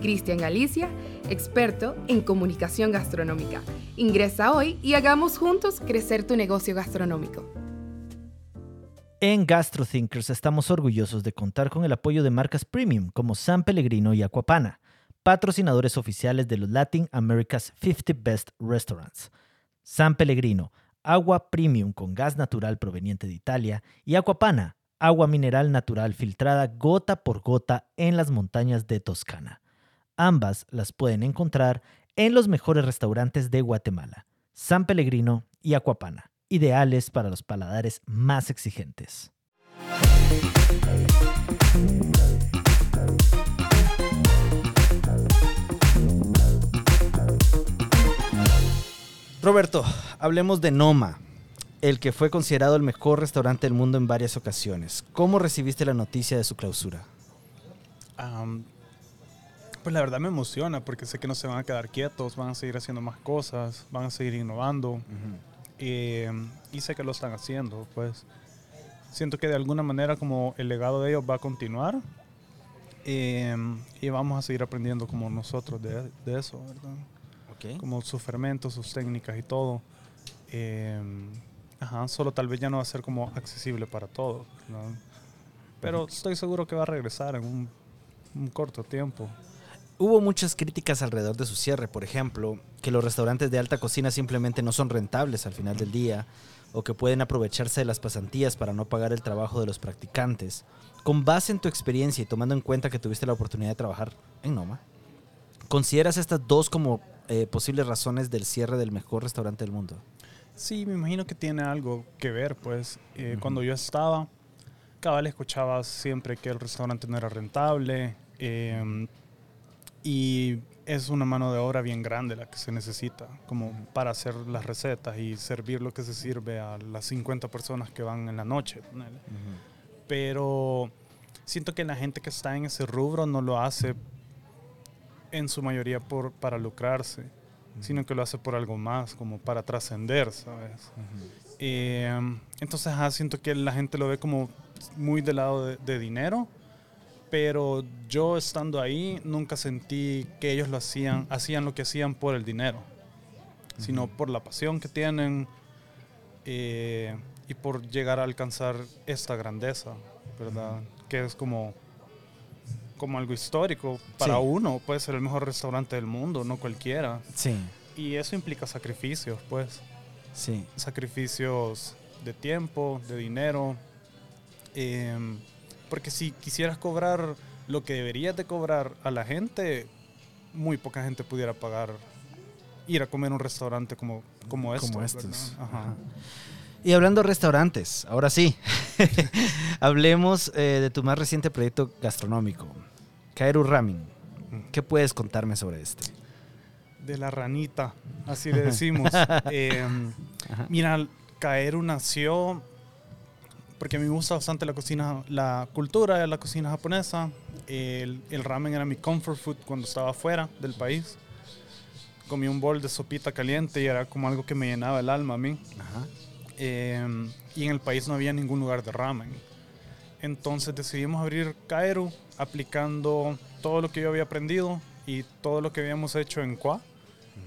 Cristian Galicia, experto en comunicación gastronómica. Ingresa hoy y hagamos juntos crecer tu negocio gastronómico. En GastroThinkers estamos orgullosos de contar con el apoyo de marcas premium como San Pellegrino y Aquapana, patrocinadores oficiales de los Latin America's 50 Best Restaurants. San Pellegrino, agua premium con gas natural proveniente de Italia, y Aquapana, agua mineral natural filtrada gota por gota en las montañas de Toscana. Ambas las pueden encontrar en los mejores restaurantes de Guatemala, San Pellegrino y Aquapana ideales para los paladares más exigentes. Roberto, hablemos de Noma, el que fue considerado el mejor restaurante del mundo en varias ocasiones. ¿Cómo recibiste la noticia de su clausura? pues la verdad me emociona porque sé que no se van a quedar quietos, van a seguir haciendo más cosas, van a seguir innovando. Em, y sé que lo están haciendo, pues siento que de alguna manera como el legado de ellos va a continuar y vamos a seguir aprendiendo como nosotros de, eso, ¿verdad? Como sus fermentos, sus técnicas y todo. Em, ajá, solo tal vez ya no va a ser como accesible para todos, Pero estoy seguro que va a regresar en un, un corto tiempo. Hubo muchas críticas alrededor de su cierre, por ejemplo, que los restaurantes de alta cocina simplemente no son rentables al final del día, o que pueden aprovecharse de las pasantías para no pagar el trabajo de los practicantes. Con base en tu experiencia y tomando en cuenta que tuviste la oportunidad de trabajar en Noma, ¿consideras estas dos como eh, posibles razones del cierre del mejor restaurante del mundo? Sí, me imagino que tiene algo que ver, pues. Eh, cuando yo estaba, cabal escuchaba siempre que el restaurante no era rentable. Eh, y es una mano de obra bien grande la que se necesita, como para hacer las recetas y servir lo que se sirve a las 50 personas que van en la noche. Pero siento que la gente que está en ese rubro no lo hace en su mayoría por, para lucrarse, sino que lo hace por algo más, como para trascender, ¿sabes? Eh, entonces, siento que la gente lo ve como muy del lado de dinero pero yo estando ahí nunca sentí que ellos lo hacían, hacían lo que hacían por el dinero, sino por la pasión que tienen eh, y por llegar a alcanzar esta grandeza, ¿verdad? Que es como, como algo histórico para uno, puede ser el mejor restaurante del mundo, no cualquiera. Sí. Y eso implica sacrificios, pues. Sí. Sacrificios de tiempo, de dinero. Eh, porque si quisieras cobrar lo que deberías de cobrar a la gente, muy poca gente pudiera pagar ir a comer en un restaurante como, como, estos. Y hablando de restaurantes, ahora sí, <laughs> hablemos eh, de tu más reciente proyecto gastronómico, Kaeru Ramen. ¿Qué puedes contarme sobre este? De la ranita, así le decimos. <laughs> eh, mira, Kaeru nació porque a mí me gusta bastante la cocina, la cultura de la cocina japonesa. El, el, ramen era mi comfort food cuando estaba fuera del país. Comí un bol de sopita caliente y era como algo que me llenaba el alma a mí. Em, y en el país no había ningún lugar de ramen. Entonces decidimos abrir Kaeru aplicando todo lo que yo había aprendido y todo lo que habíamos hecho en Kwa,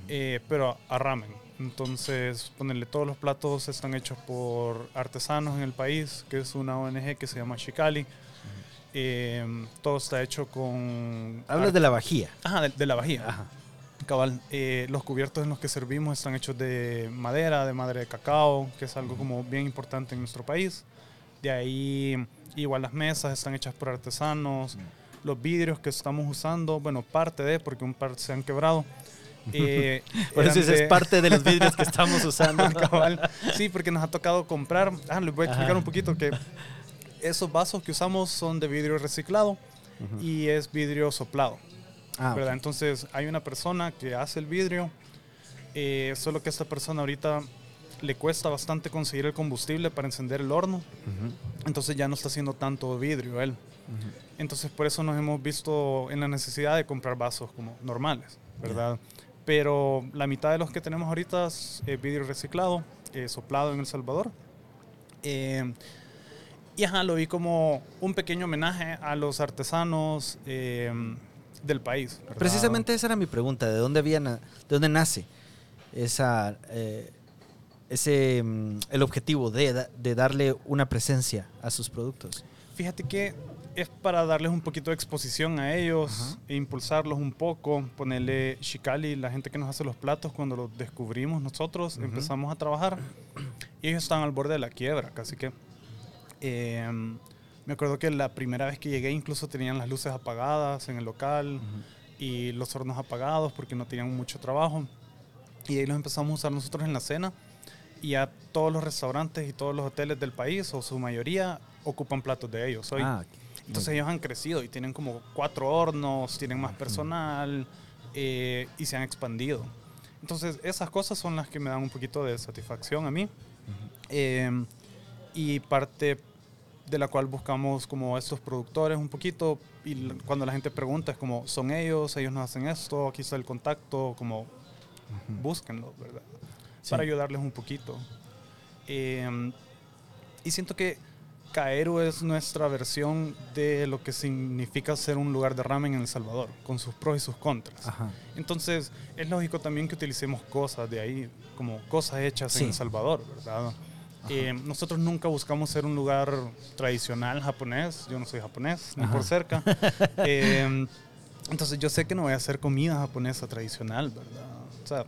eh, pero a ramen. Entonces, ponerle todos los platos están hechos por artesanos en el país, que es una ONG que se llama Chicali. Eh, todo está hecho con... Hablas de la vajilla. Ajá, de, de la vajilla. Ajá. Cabal, eh, los cubiertos en los que servimos están hechos de madera, de madera de cacao, que es algo como bien importante en nuestro país. De ahí, igual las mesas están hechas por artesanos. Los vidrios que estamos usando, bueno, parte de, porque un par se han quebrado. Eh, <laughs> Por eso de- es parte de los vidrios que <laughs> estamos usando. Cabal. Sí, porque nos ha tocado comprar. Ah, les voy a explicar Ajá. un poquito que esos vasos que usamos son de vidrio reciclado y es vidrio soplado. Ah. ¿verdad? Entonces hay una persona que hace el vidrio, eh, solo que a esta persona ahorita le cuesta bastante conseguir el combustible para encender el horno, Ujú. entonces ya no está haciendo tanto vidrio él. Entonces por eso nos hemos visto en la necesidad de comprar vasos como normales, ¿verdad? Pero la mitad de los que tenemos ahorita es eh, vidrio reciclado, eh, soplado en El Salvador. Eh, y ajá, lo vi como un pequeño homenaje a los artesanos eh, del país. ¿verdad? Precisamente esa era mi pregunta, ¿de dónde, había de dónde nace esa, eh, ese, mm, el objetivo de, de darle una presencia a sus productos? Fíjate que es para darles un poquito de exposición a ellos, e impulsarlos un poco, ponerle Chicali, la gente que nos hace los platos, cuando los descubrimos nosotros, empezamos a trabajar y ellos estaban al borde de la quiebra, casi que. eh, me acuerdo que la primera vez que llegué incluso tenían las luces apagadas en el local y los hornos apagados porque no tenían mucho trabajo. Y ahí los empezamos a usar nosotros en la cena. Y ya todos los restaurantes y todos los hoteles del país, o su mayoría, ocupan platos de ellos hoy. Ah, Entonces ellos han crecido y tienen como cuatro hornos, tienen más personal eh, y se han expandido. Entonces esas cosas son las que me dan un poquito de satisfacción a mí. Eh, y parte de la cual buscamos como estos productores un poquito y cuando la gente pregunta es como son ellos, ellos nos hacen esto, aquí está el contacto, como búsquenlo, ¿verdad? Sí. Para ayudarles un poquito. Eh, y siento que Caero es nuestra versión de lo que significa ser un lugar de ramen en El Salvador, con sus pros y sus contras. Ajá. Entonces, es lógico también que utilicemos cosas de ahí, como cosas hechas Sí. en El Salvador, ¿verdad? Eh, nosotros nunca buscamos ser un lugar tradicional japonés, yo no soy japonés, ni Ajá. por cerca. <laughs> Eh, entonces, yo sé que no voy a hacer comida japonesa tradicional, ¿verdad? O sea,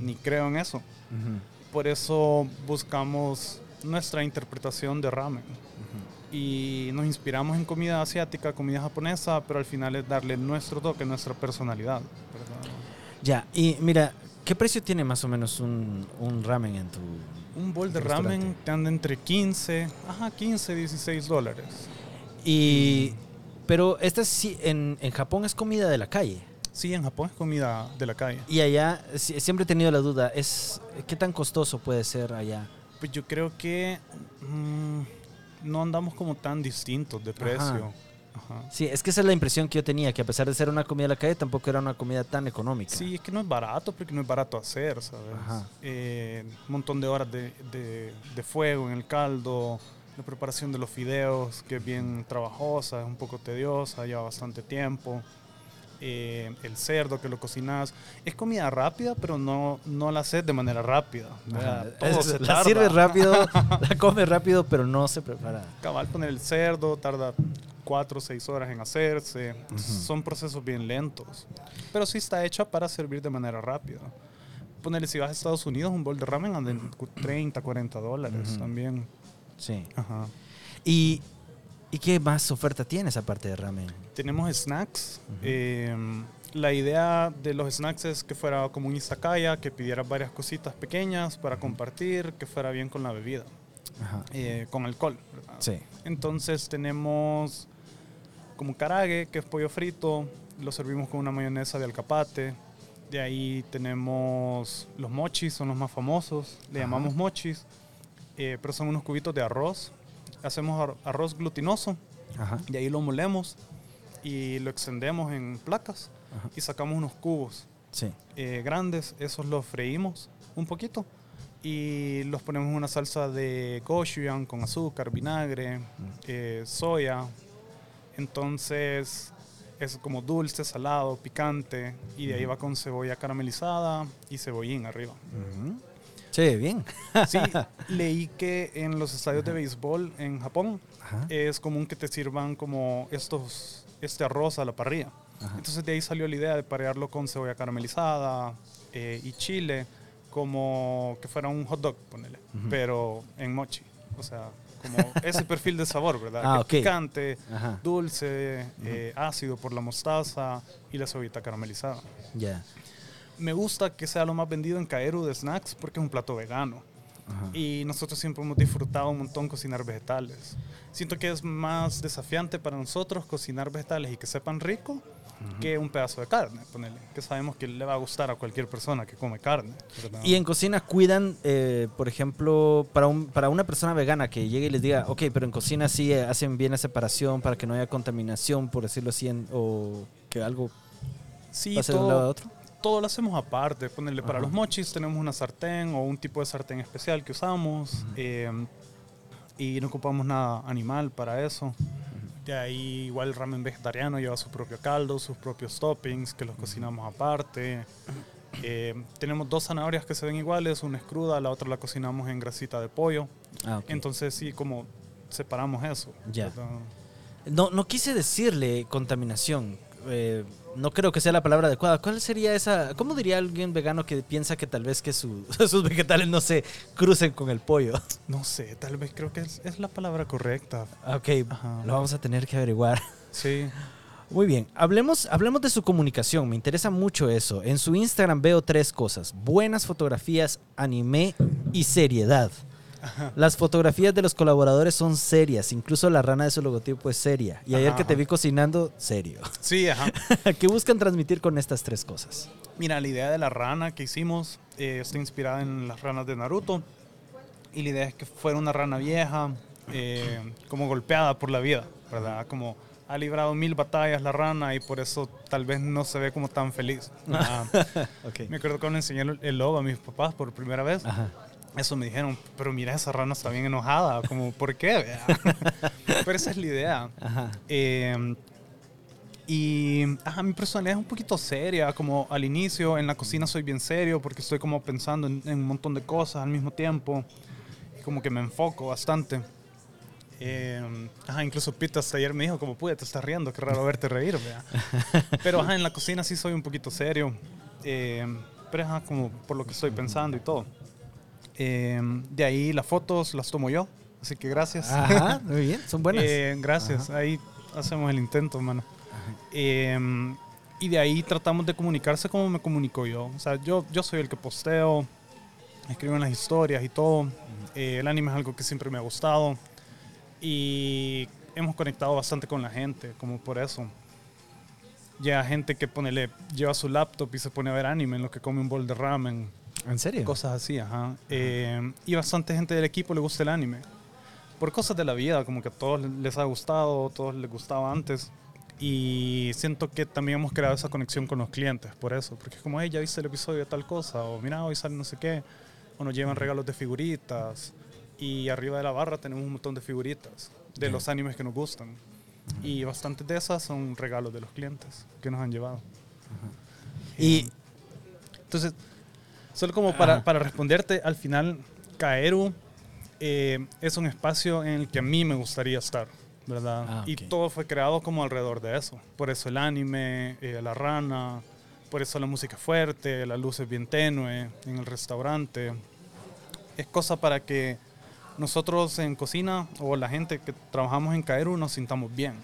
ni creo en eso. Ujú. Por eso buscamos nuestra interpretación de ramen. Y nos inspiramos en comida asiática, comida japonesa, pero al final es darle nuestro toque, nuestra personalidad. ¿verdad? Ya, y mira, ¿qué precio tiene más o menos un, un ramen en tu... Un bol de ramen te anda entre 15, ajá, 15, 16 dólares. Y... Pero esta sí, en, en Japón es comida de la calle. Sí, en Japón es comida de la calle. Y allá, si- siempre he tenido la duda, es ¿qué tan costoso puede ser allá? Pues yo creo que mm, no andamos como tan distintos de precio. Ajá. Sí, es que esa es la impresión que yo tenía, que a pesar de ser una comida de la calle, tampoco era una comida tan económica. Sí, es que no es barato porque no es barato hacer, ¿sabes? Ajá. Eh, un montón de horas de, de- de fuego en el caldo, la preparación de los fideos, que es bien trabajosa, es un poco tediosa, lleva bastante tiempo. Eh, el cerdo que lo cocinas. Es comida rápida, pero no, no la haces de manera rápida. Todo Es- se la tarda. sirve rápido, <laughs> la come rápido, pero no se prepara. Cabal, poner el cerdo tarda cuatro o seis horas en hacerse. Entonces, Ujú. Son procesos bien lentos. Pero sí está hecha para servir de manera rápida. Ponerle, si vas a Estados Unidos, un bol de ramen anda en cu- 30, 40 dólares Ujú. también. Sí. Ajá. ¿Y, ¿Y qué más oferta tienes aparte de ramen? Tenemos snacks. Eh, la idea de los snacks es que fuera como un izakaya, que pidieras varias cositas pequeñas para compartir, que fuera bien con la bebida, Ajá. eh, con alcohol. ¿verdad? Sí. Entonces tenemos como karaage, que es pollo frito, lo servimos con una mayonesa de alcapate. De ahí tenemos los mochis, son los más famosos, le Ajá. llamamos mochis, eh, pero son unos cubitos de arroz. Hacemos ar- arroz glutinoso, Ajá. y ahí lo molemos y lo extendemos en placas Ajá. y sacamos unos cubos Sí. eh, grandes, esos los freímos un poquito y los ponemos en una salsa de gochujang con azúcar, vinagre, eh, soya. Entonces, es como dulce, salado, picante, y de ahí va con cebolla caramelizada y cebollín arriba. Sí, bien. <laughs> Sí, leí que en los estadios de béisbol en Japón Ajá. es común que te sirvan como estos, este arroz a la parrilla. Ajá. Entonces de ahí salió la idea de parearlo con cebolla caramelizada eh, y chile, como que fuera un hot dog, ponele, pero en mochi. O sea, como <laughs> ese perfil de sabor, ¿verdad? Ah, Que ok. Picante, Ajá. dulce, eh, ácido por la mostaza y la cebollita caramelizada. Ya. Me gusta que sea lo más vendido en Kaeru de snacks porque es un plato vegano. Ajá. Y nosotros siempre hemos disfrutado un montón cocinar vegetales. Siento que es más desafiante para nosotros cocinar vegetales y que sepan rico que un pedazo de carne, ponele, que sabemos que le va a gustar a cualquier persona que come carne. Y en cocina cuidan, eh, por ejemplo, para, un, para una persona vegana que llegue y les diga, ok, pero en cocina sí eh, hacen bien la separación para que no haya contaminación, por decirlo así, en- o que algo sí, pase de un lado a todo, otro. Todo lo hacemos aparte. Ponerle para los mochis tenemos una sartén o un tipo de sartén especial que usamos. eh, y no ocupamos nada animal para eso. De ahí igual el ramen vegetariano lleva su propio caldo, sus propios toppings que los cocinamos aparte. Eh, tenemos dos zanahorias que se ven iguales, una es cruda, la otra la cocinamos en grasita de pollo. Ah, ok. Entonces sí, como separamos eso. Ya. No, no quise decirle contaminación. eh, no creo que sea la palabra adecuada. ¿Cuál sería esa? ¿Cómo diría alguien vegano que piensa que tal vez que su- <laughs> sus vegetales no se crucen con el pollo? <laughs> No sé, tal vez creo que es, es la palabra correcta. Ok, Ajá. lo vamos a tener que averiguar. <laughs> Sí. Muy bien, hablemos, hablemos de su comunicación, me interesa mucho eso. En su Instagram veo tres cosas, buenas fotografías, anime y seriedad. Las fotografías de los colaboradores son serias, incluso la rana de su logotipo es seria. Y ayer Ajá, que te vi cocinando, serio. Sí, ajá. <laughs> ¿Qué buscan transmitir con estas tres cosas? Mira, la idea de la rana que hicimos eh, está inspirada en las ranas de Naruto. Y la idea es que fuera una rana vieja, eh, como golpeada por la vida, ¿verdad? Como ha librado mil batallas la rana y por eso tal vez no se ve como tan feliz. Ah, <laughs> Ok. me acuerdo cuando enseñé el- logo a mis papás por primera vez. Ajá. Eso me dijeron, pero mira, esa rana está bien enojada. Como, ¿por qué? <laughs> pero esa es la idea. Ajá. Eh, y ajá, mi personalidad es un poquito seria, como al inicio en la cocina soy bien serio porque estoy como pensando en, en un montón de cosas al mismo tiempo y como que me enfoco bastante. Eh, ajá, incluso Pete hasta ayer me dijo como, pude, te estás riendo, qué raro verte reír, vea". <laughs> Pero ajá, en la cocina sí soy un poquito serio, eh, pero ajá, como por lo que estoy pensando y todo. Eh, de ahí las fotos las tomo yo, así que gracias. Ajá, muy bien, son buenas. Eh, gracias, ahí hacemos el intento, mano. Eh, y de ahí tratamos de comunicarse como me comunico yo. O sea, yo, yo soy el que posteo, escribo en las historias y todo. Eh, el anime es algo que siempre me ha gustado. Y hemos conectado bastante con la gente, como por eso. Ya gente que ponele, lleva su laptop y se pone a ver anime en lo que come un bol de ramen. ¿En serio? Cosas así, ajá. Eh, y bastante gente del equipo le gusta el anime. Por cosas de la vida, como que a todos les ha gustado, a todos les gustaba antes. Y siento que también hemos creado esa conexión con los clientes, por eso. Porque es como, hey, ya viste el episodio de tal cosa, o mira, hoy sale no sé qué. O nos llevan regalos de figuritas. Y arriba de la barra tenemos un montón de figuritas de los animes que nos gustan. Y bastantes de esas son regalos de los clientes que nos han llevado. Y Entonces, solo como para, para responderte, al final, Kaeru eh, es un espacio en el que a mí me gustaría estar, ¿verdad? Ah, Y todo fue creado como alrededor de eso. Por eso el anime, eh, la rana, por eso la música fuerte, la luz es bien tenue en el restaurante. Es cosa para que nosotros en cocina o la gente que trabajamos en Kaeru nos sintamos bien.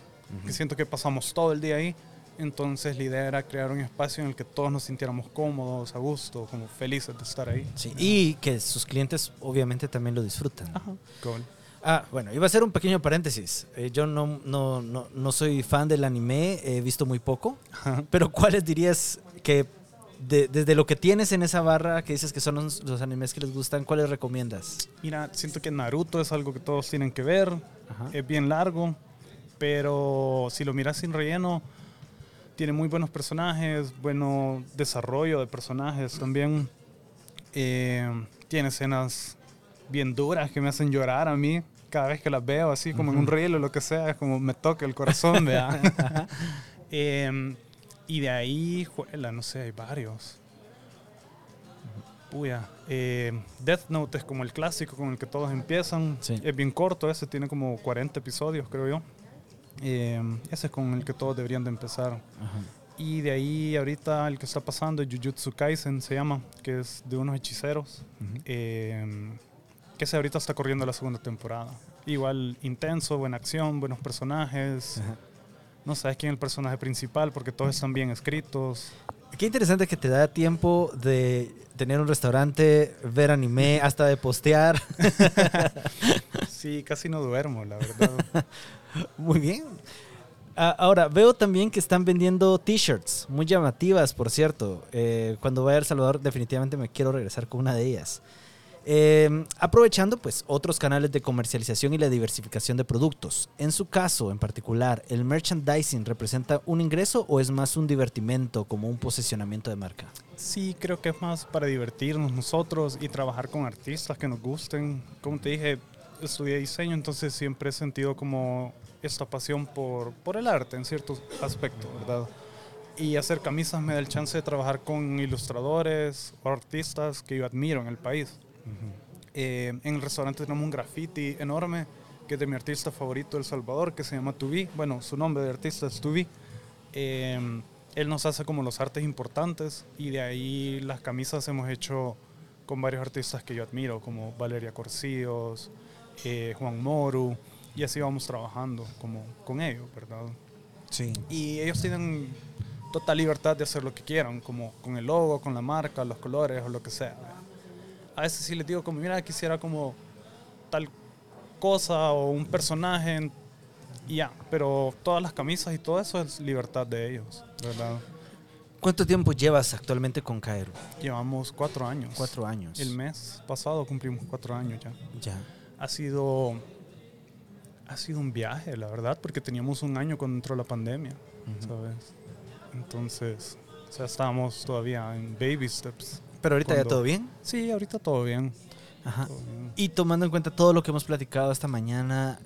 Que siento que pasamos todo el día ahí. Entonces la idea era crear un espacio en el que todos nos sintiéramos cómodos, a gusto, como felices de estar ahí. sí, y que sus clientes obviamente también lo disfrutan. Ajá. Cool. Ah, bueno, iba a hacer un pequeño paréntesis. Eh, yo no, no, no, no soy fan del anime, he visto muy poco, Ajá. pero ¿cuáles dirías que de- desde lo que tienes en esa barra, que dices que son los, los animes que les gustan, cuáles recomiendas? Mira, siento que Naruto es algo que todos tienen que ver. Es bien largo, pero si lo miras sin relleno, tiene muy buenos personajes, bueno desarrollo de personajes también. Eh, tiene escenas bien duras que me hacen llorar a mí cada vez que las veo, así como en un reel o lo que sea, es como me toca el corazón, <laughs> vea. Em, y de ahí, juela, no sé, hay varios. Puya. Eh, Death Note es como el clásico con el que todos empiezan. Sí. Es bien corto, ese tiene como 40 episodios, creo yo. Em, ese es con el que todos deberían de empezar. Ajá. Y de ahí ahorita el que está pasando es Jujutsu Kaisen, se llama, que es de unos hechiceros. Eh, que se ahorita está corriendo la segunda temporada. Igual intenso, buena acción, buenos personajes. Ajá. No sabes quién es el personaje principal porque todos están bien escritos. Qué interesante que te da tiempo de tener un restaurante, ver anime, hasta de postear. <laughs> Sí, casi no duermo, la verdad. <laughs> <laughs> Muy bien. Ah, ahora, veo también que están vendiendo t-shirts, muy llamativas, por cierto. Eh, cuando vaya a El Salvador, definitivamente me quiero regresar con una de ellas. Eh, aprovechando pues otros canales de comercialización y la diversificación de productos. En su caso en particular, ¿el merchandising representa un ingreso o es más un divertimento como un posicionamiento de marca? Sí, creo que es más para divertirnos nosotros y trabajar con artistas que nos gusten. Como te dije, estudié diseño, entonces siempre he sentido como esta pasión por, por el arte en ciertos aspectos, ¿verdad? Y hacer camisas me da el chance de trabajar con ilustradores o artistas que yo admiro en el país. Eh, en el restaurante tenemos un graffiti enorme que es de mi artista favorito El Salvador, que se llama Tubi. Bueno, su nombre de artista es Tubi. Eh, él nos hace como los artes importantes y de ahí las camisas hemos hecho con varios artistas que yo admiro, como Valeria Corcillos, eh, Juan Moru, y así vamos trabajando como con ellos, ¿verdad? Sí. Y ellos tienen total libertad de hacer lo que quieran, como con el logo, con la marca, los colores o lo que sea. A veces sí les digo como, mira, quisiera como tal cosa o un personaje y ya, pero todas las camisas y todo eso es libertad de ellos, ¿verdad? ¿Cuánto tiempo llevas actualmente con Caero? Llevamos cuatro años. Cuatro años. El mes pasado cumplimos cuatro años ya. Ya. Ha sido, ha sido un viaje, la verdad, porque teníamos un año entró la pandemia, Ujú. ¿sabes? Entonces, o sea, estábamos todavía en baby steps. Pero ahorita ya Cuando- todo bien. Sí, ahorita todo bien. Ajá. todo bien. Y tomando en cuenta todo lo que hemos platicado esta mañana,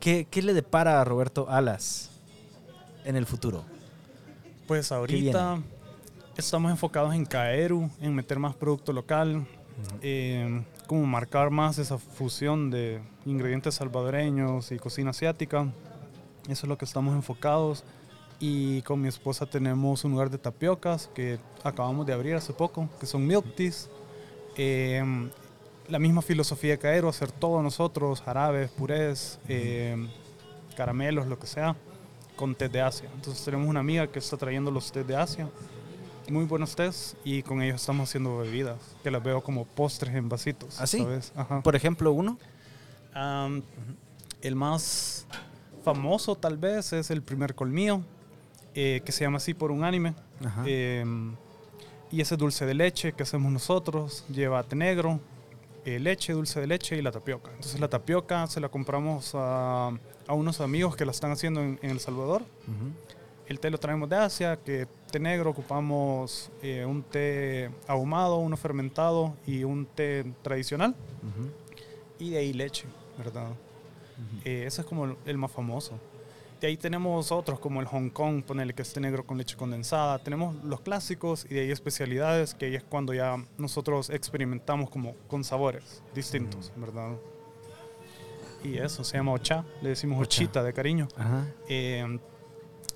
¿qué, qué le depara a Roberto Alas en el futuro? Pues ahorita estamos enfocados en Caeru, en meter más producto local, eh, como marcar más esa fusión de ingredientes salvadoreños y cocina asiática. Eso es lo que estamos enfocados. Y con mi esposa tenemos un lugar de tapiocas que acabamos de abrir hace poco, que son milk teas. Eh, la misma filosofía de Caero, hacer todo nosotros, jarabes, purés, eh, caramelos, lo que sea, con té de Asia. Entonces tenemos una amiga que está trayendo los tés de Asia, muy buenos tés, y con ellos estamos haciendo bebidas, que las veo como postres en vasitos. ¿Ah, sí? ¿sabes? Ajá. Por ejemplo, uno. Am, el más famoso tal vez es el primer colmillo, eh, que se llama así por un anime. Ajá. Em, y ese dulce de leche que hacemos nosotros lleva té negro, eh, leche, dulce de leche y la tapioca. Entonces la tapioca se la compramos a, a unos amigos que la están haciendo en, en El Salvador. Ujú. El té lo traemos de Asia, que té negro ocupamos eh, un té ahumado, uno fermentado y un té tradicional. Ujú. Y de ahí leche, ¿verdad? Eh, ese es como el- el más famoso. De ahí tenemos otros como el Hong Kong, ponerle que esté negro con leche condensada. Tenemos los clásicos y de ahí especialidades, que ahí es cuando ya nosotros experimentamos como con sabores distintos, ¿verdad? Y eso se llama ocha, le decimos ochita de cariño. Ajá. Eh,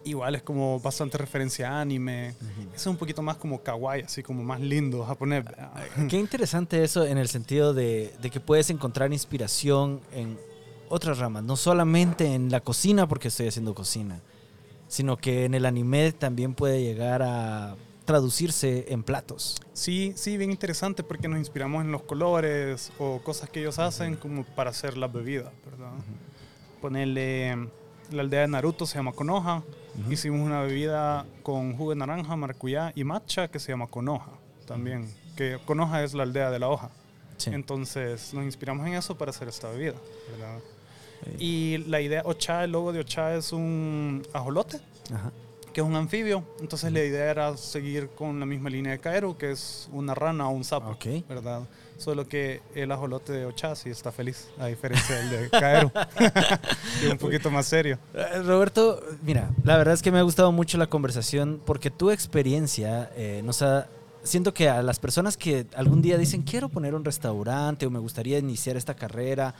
igual es como bastante referencia a anime. Es un poquito más como kawaii, así como más lindo japonés. Qué interesante eso en el sentido de, de que puedes encontrar inspiración en otras ramas, no solamente en la cocina porque estoy haciendo cocina, sino que en el anime también puede llegar a traducirse en platos. Sí, sí, bien interesante porque nos inspiramos en los colores o cosas que ellos hacen como para hacer las bebidas, ¿verdad? Ponerle la aldea de Naruto se llama Konoha. Ujú. Hicimos una bebida con jugo de naranja, maracuyá y matcha que se llama Konoha también. Que Konoha es la aldea de la hoja. Sí. Entonces nos inspiramos en eso para hacer esta bebida, ¿verdad? Eh, Y la idea, Ocha, el logo de Ocha es un ajolote Ajá. Que es un anfibio. Entonces la idea era seguir con la misma línea de Caero, que es una rana o un sapo, Ok. ¿verdad? Solo que el ajolote de Ochá sí está feliz, a diferencia del de Caero, <laughs> es un poquito más serio. Eh, Roberto, mira, la verdad es que me ha gustado mucho la conversación porque tu experiencia eh, nos ha... Siento que a las personas que algún día dicen quiero poner un restaurante o me gustaría iniciar esta carrera,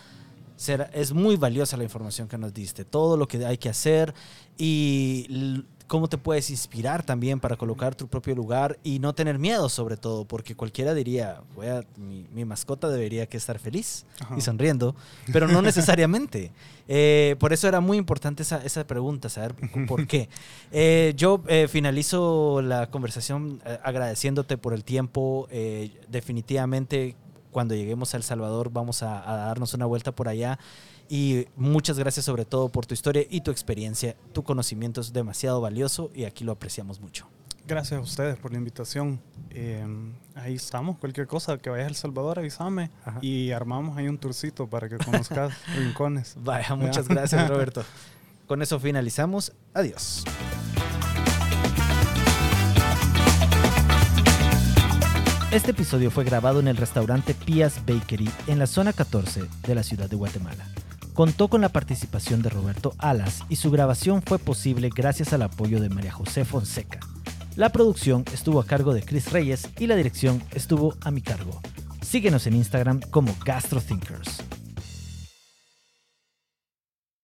será- es muy valiosa la información que nos diste, todo lo que hay que hacer y cómo te puedes inspirar también para colocar tu propio lugar y no tener miedo sobre todo, porque cualquiera diría, voy a- mi, mi mascota debería que estar feliz Ajá. y sonriendo, pero no <laughs> necesariamente. Eh, por eso era muy importante esa, esa pregunta, saber por qué. <laughs> Eh, yo eh, finalizo la conversación eh, agradeciéndote por el tiempo. eh, definitivamente, cuando lleguemos a El Salvador, vamos a, a darnos una vuelta por allá. Y muchas gracias sobre todo por tu historia y tu experiencia. Tu conocimiento es demasiado valioso y aquí lo apreciamos mucho. Gracias a ustedes por la invitación. Eh, ahí estamos, cualquier cosa que vayas a El Salvador, avísame Ajá. y armamos ahí un tourcito para que conozcas <laughs> rincones. Vaya, muchas gracias <laughs> Roberto. Con eso finalizamos. Adiós. Este episodio fue grabado en el restaurante Pias Bakery en la zona 14 de la ciudad de Guatemala. Contó con la participación de Roberto Alas y su grabación fue posible gracias al apoyo de María José Fonseca. La producción estuvo a cargo de Chris Reyes y la dirección estuvo a mi cargo. Síguenos en Instagram como GastroThinkers.